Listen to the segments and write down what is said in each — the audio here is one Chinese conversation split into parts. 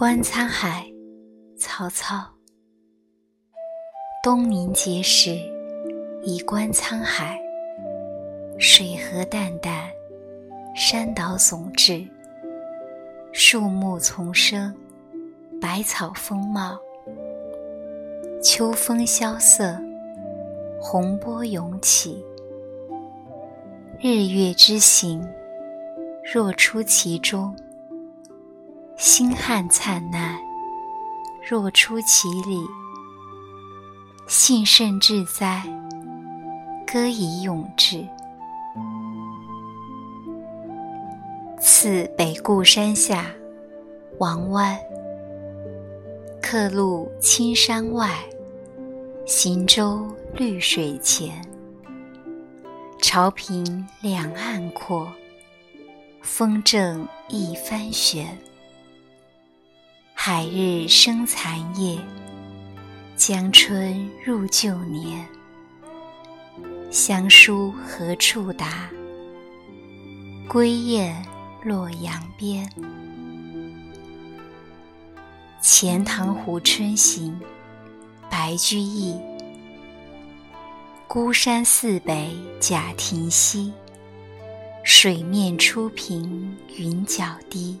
观沧海，曹操。东临碣石，以观沧海。水何澹澹，山岛竦峙，树木丛生，百草丰茂。秋风萧瑟，洪波涌起。日月之行，若出其中；星汉灿烂，若出其里。幸甚至哉，歌以咏志。次北固山下，王湾。客路青山外，行舟绿水前。潮平两岸阔，风正一帆悬。海日生残夜，江春入旧年。乡书何处达？归雁洛阳边。《钱塘湖春行》白居易。孤山寺北贾亭西，水面初平云脚低。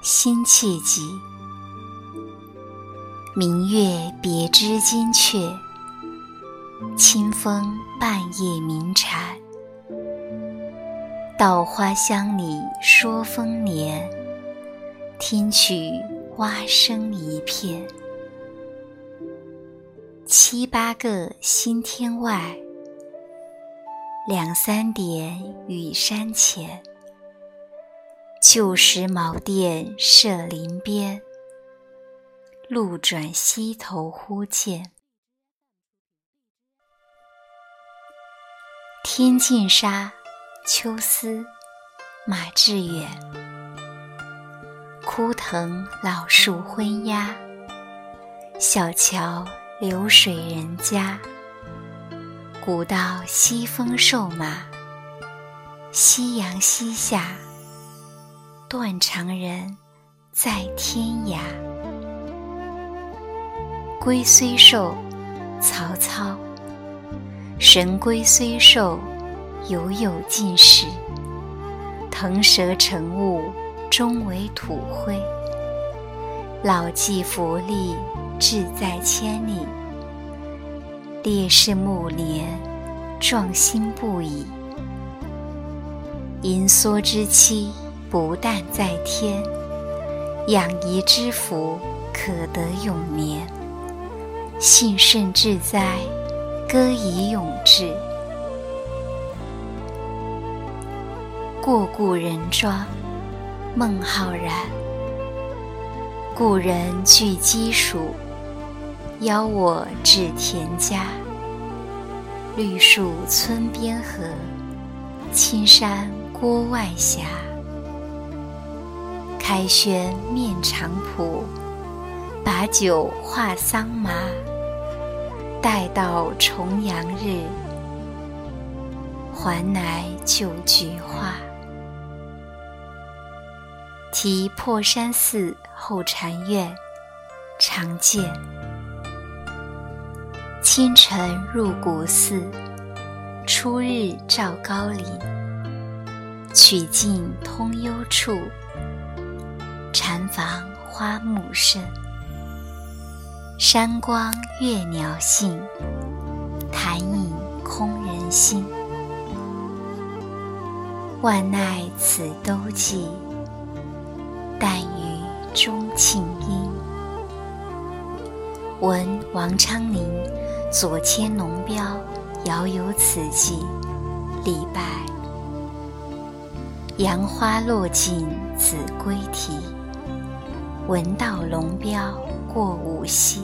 辛弃疾。明月别枝惊鹊，清风半夜鸣蝉。稻花香里说丰年，听取蛙声一片。七八个星天外，两三点雨山前。旧时茅店社林边，路转溪头忽见。天净沙，秋思，马致远。枯藤老树昏鸦，小桥。流水人家，古道西风瘦马，夕阳西下，断肠人在天涯。龟虽寿，曹操。神龟虽寿，犹有竟时。腾蛇乘雾，终为土灰。老骥伏枥。志在千里，烈士暮年，壮心不已。盈缩之期，不但在天；养怡之福，可得永年。幸甚至哉，歌以咏志。过故人庄，孟浩然。故人具鸡黍。邀我至田家，绿树村边合，青山郭外斜。开轩面场圃，把酒话桑麻。待到重阳日，还来就菊花。题破山寺后禅院，常见。清晨入古寺，初日照高林。曲径通幽处，禅房花木深。山光悦鸟性，潭影空人心。万籁此都寂，但余钟磬音。闻王昌龄。左迁龙标，遥有此寄。李白。杨花落尽子规啼。闻道龙标过五溪。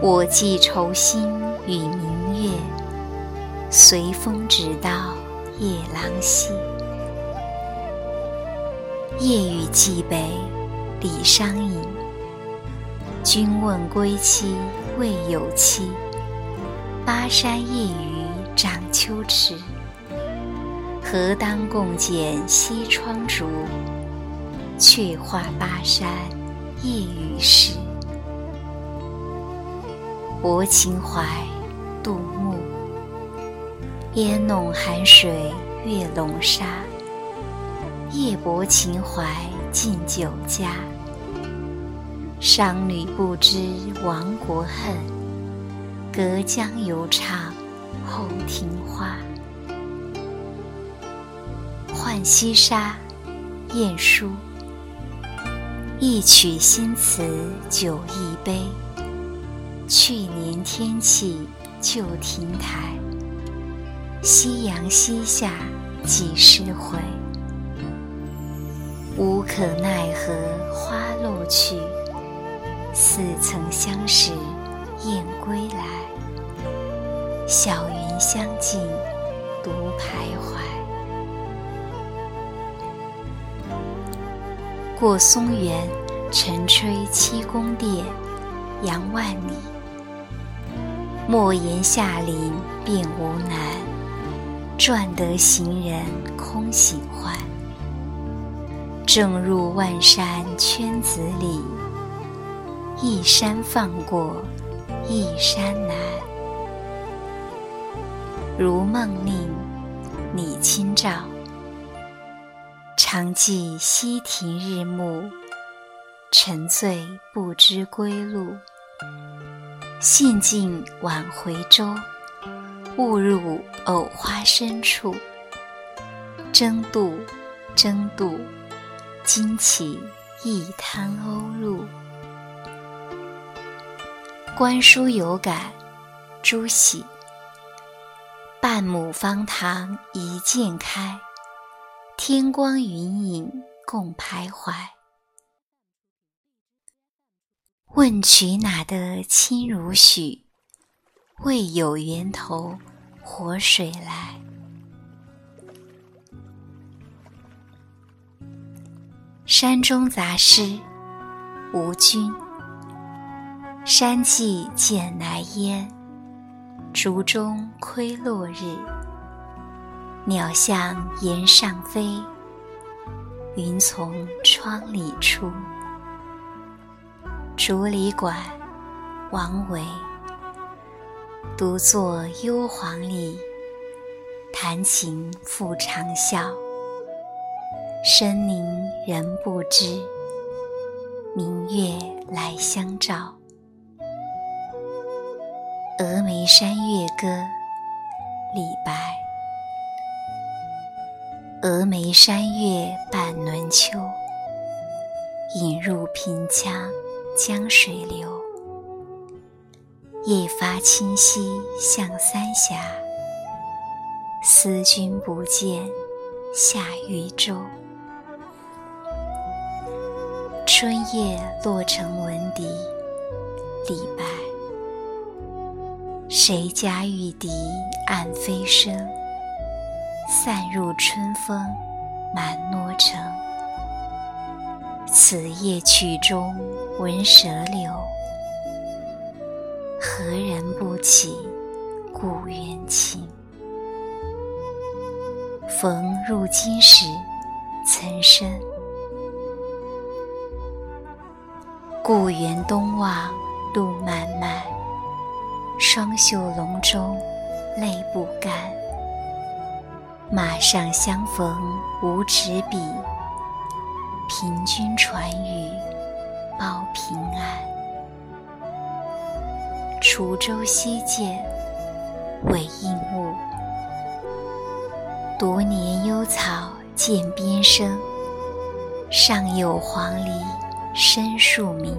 我寄愁心与明月，随风直到夜郎西。夜雨寄北，李商隐。君问归期未有期，巴山夜雨涨秋池。何当共剪西窗烛，却话巴山夜雨时。泊秦淮，杜牧。烟笼寒水月笼沙，夜泊秦淮近酒家。商女不知亡国恨，隔江犹唱后庭花。浣溪沙，晏殊。一曲新词酒一杯。去年天气旧亭台，夕阳西下几时回？无可奈何花落去，似曾相识燕归来。小云相近独徘徊。过松原，晨吹七宫殿，杨万里。莫言下林便无难，赚得行人空喜欢。正入万山圈子里，一山放过一山难。如梦令，你清照。常记溪亭日暮，沉醉不知归路。兴尽晚回舟，误入藕花深处。争渡，争渡，惊起一滩鸥鹭。观书有感，朱熹。半亩方塘一鉴开，天光云影共徘徊。问渠哪得清如许？为有源头活水来。山中杂诗，吴君。山际见来烟，竹中窥落日。鸟向檐上飞，云从窗里出。竹里馆，王维。独坐幽篁里，弹琴复长啸。深林人不知，明月来相照。《峨眉山月歌》李白。峨眉山月半轮秋，引入平羌。江水流，夜发清溪向三峡。思君不见，下渝州。春夜洛城闻笛，李白。谁家玉笛暗飞声，散入春风满洛城。此夜曲中闻蛇柳，何人不起故园情？逢入京时岑参。故园东望路漫漫，双袖龙钟泪不干。马上相逢无纸笔。凭君传语报平安。滁州西涧韦应物，独怜幽草涧边生。上有黄鹂深树鸣。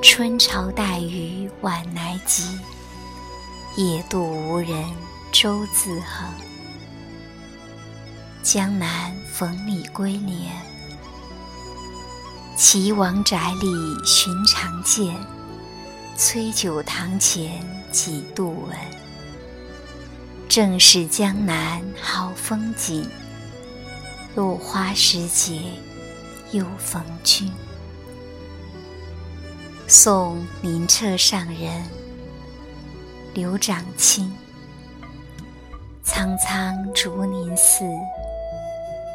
春潮带雨晚来急，野渡无人舟自横。江南逢李龟年。岐王宅里寻常见，崔九堂前几度闻。正是江南好风景，落花时节又逢君。送灵澈上人，刘长卿。苍苍竹林寺，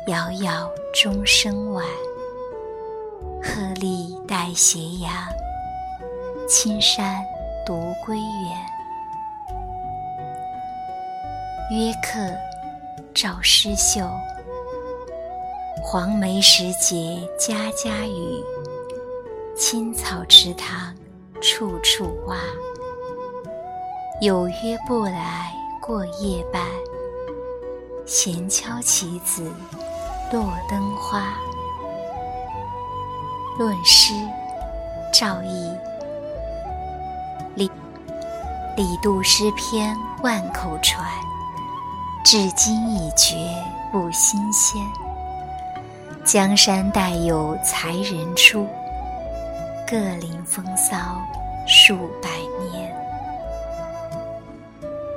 杳杳钟声晚。鹤唳带斜阳，青山独归远。约客赵诗秀，黄梅时节家家雨。青草池塘处处蛙，有约不来过夜半。闲敲棋子落灯花。论诗，赵翼。李李杜诗篇万口传，至今已绝不新鲜。江山代有才人出。各领风骚数百年。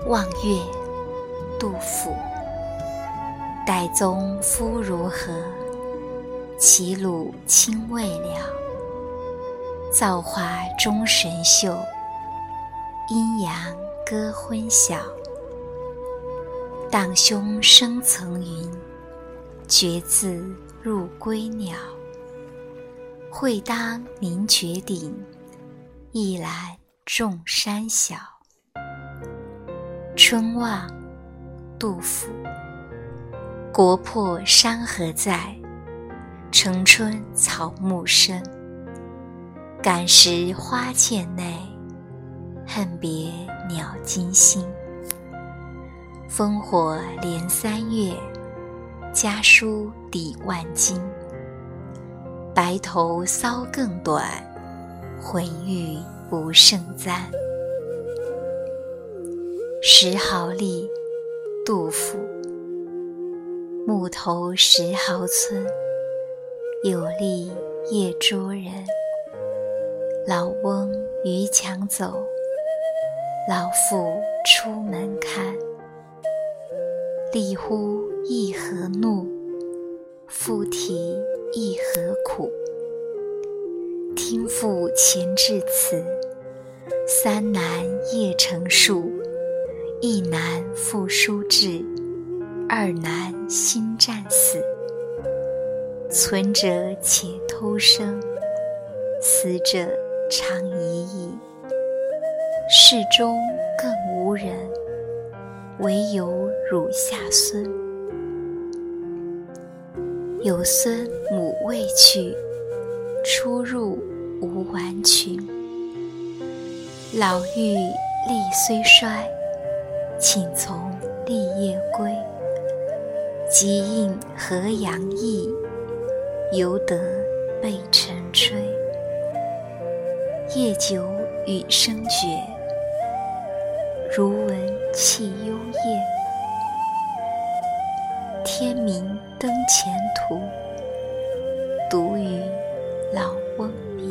望月，杜甫。岱宗夫如何？齐鲁青未了。造化钟神秀。阴阳割昏晓。荡胸生层云，决眦入归鸟。会当凌绝顶，一览众山小。春望，杜甫。国破山河在，城春草木深。感时花溅泪，恨别鸟惊心。烽火连三月，家书抵万金。白头搔更短，浑欲不胜簪。石壕吏，杜甫。木头石壕村，有吏夜捉人。老翁逾墙走，老妇出门看。立乎一何怒，复啼。亦何苦？听父前至此，三男夜成数。一男复书至，二男新战死。存者且偷生，死者长已矣。世中更无人，惟有汝下孙。有孙母未去，出入无完裙。老妪力虽衰，请从立夜归。即应河阳意，犹得备晨炊。夜久雨声绝，如闻泣幽咽。天明登前途，独与老翁别。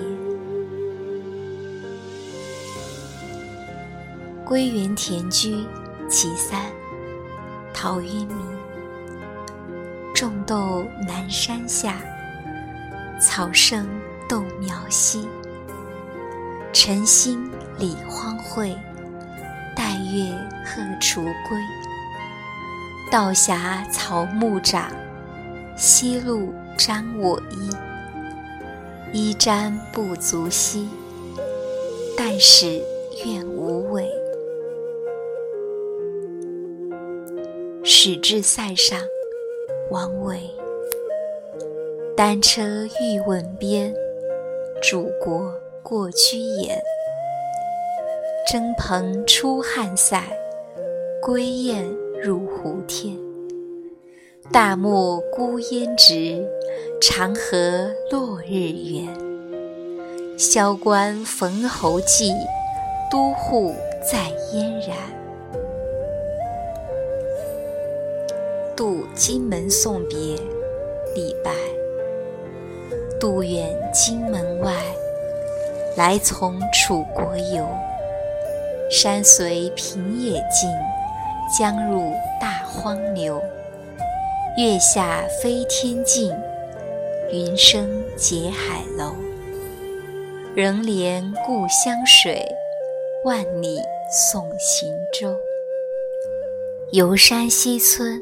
归园田居其三，陶渊明。种豆南山下，草盛豆苗稀。晨兴理荒秽，带月荷锄归。道狭草木长，夕露沾我衣。衣沾不足惜，但使愿无违。始至塞上，王维。单车欲问边，属国过居延。征蓬出汉塞，归雁。入胡天，大漠孤烟直，长河落日圆。萧关逢侯骑，都护在燕然。渡荆门送别，李白。渡远荆门外，来从楚国游。山随平野尽，江入大荒流。月下飞天镜，云生结海楼。仍怜故乡水，万里送行舟。游山西村，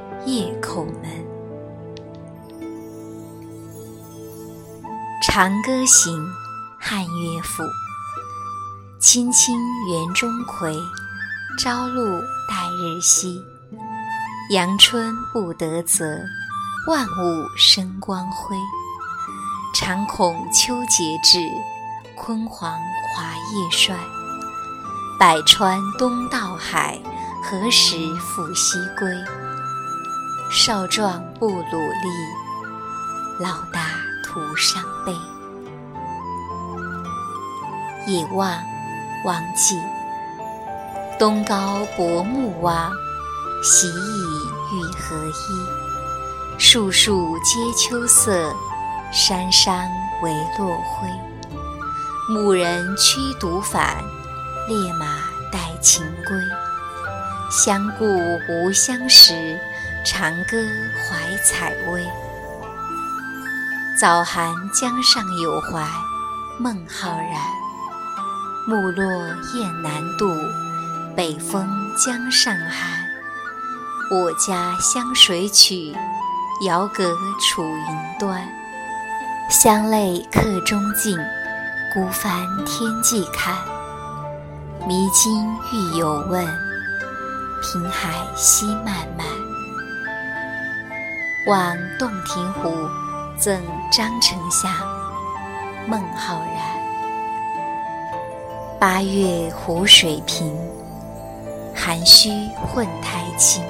夜叩门。《长歌行·汉乐府》：青青园中葵，朝露待日晞。阳春布德泽，万物生光辉。常恐秋节至，焜黄华叶衰。百川东到海，何时复西归？少壮不努力，老大。徒伤悲。野望，王绩。东皋薄暮望，徙倚欲何依？树树皆秋色，山山唯落晖。牧人驱犊返，猎马带禽归。相顾无相识，长歌怀采薇。早寒江上有怀，孟浩然。木落雁南渡，北风江上寒。我家湘水曲，遥隔楚云端。乡泪客中尽，孤帆天际看。迷津欲有问，平海夕漫漫。望洞庭湖。赠张丞相，孟浩然。八月湖水平，涵虚混台清。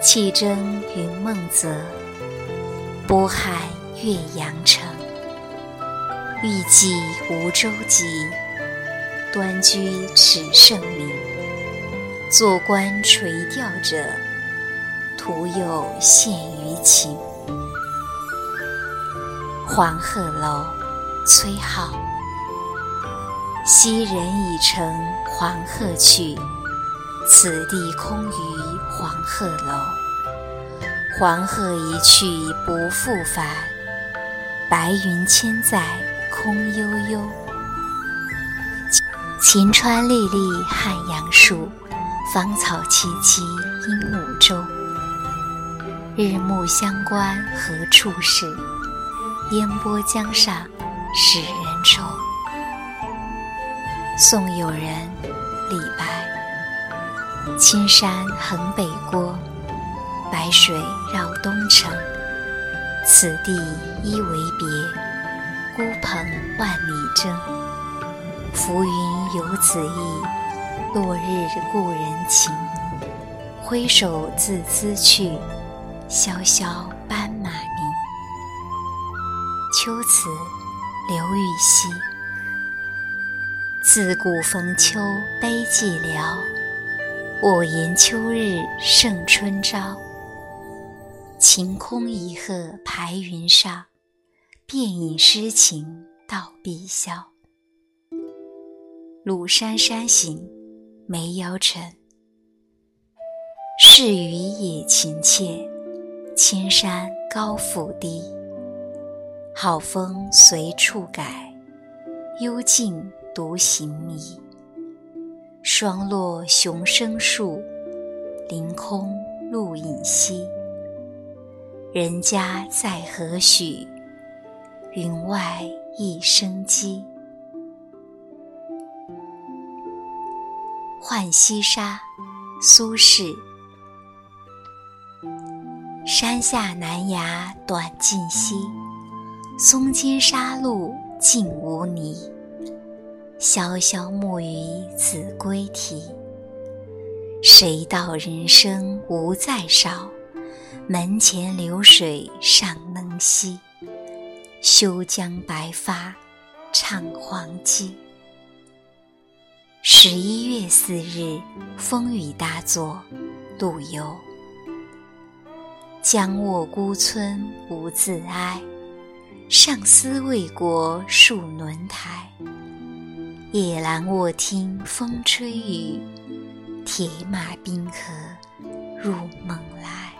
气蒸云梦泽，波撼岳阳城。欲济无舟楫，端居耻圣明。坐观垂钓者，徒有羡鱼情。黄鹤楼，崔颢。昔人已乘黄鹤去，此地空余黄鹤楼。黄鹤一去不复返，白云千载空悠悠。晴川历历汉阳树，芳草萋萋鹦鹉洲。日暮乡关何处是？烟波江上使人愁。送友人，李白。青山横北郭，白水绕东城。此地一为别，孤蓬万里征。浮云游子意，落日故人情。挥手自兹去，萧萧斑马鸣。秋词，刘禹锡。自古逢秋悲寂寥，我言秋日胜春朝。晴空一鹤排云上，便引诗情到碧霄。鲁山山行，梅尧臣。是与野情切，千山高复低。好风随处改，幽静独行迷。霜落熊生树，凌空鹿影稀。人家在何许？云外一声鸡。浣溪沙，苏轼。山下南崖短浸溪。松间沙路净无泥，潇潇暮雨子规啼。谁道人生无再少？门前流水尚能西。休将白发唱黄鸡。十一月四日，风雨大作，陆游。僵卧孤村不自哀尚思为国戍轮台夜阑卧听风吹雨铁马冰河入梦来。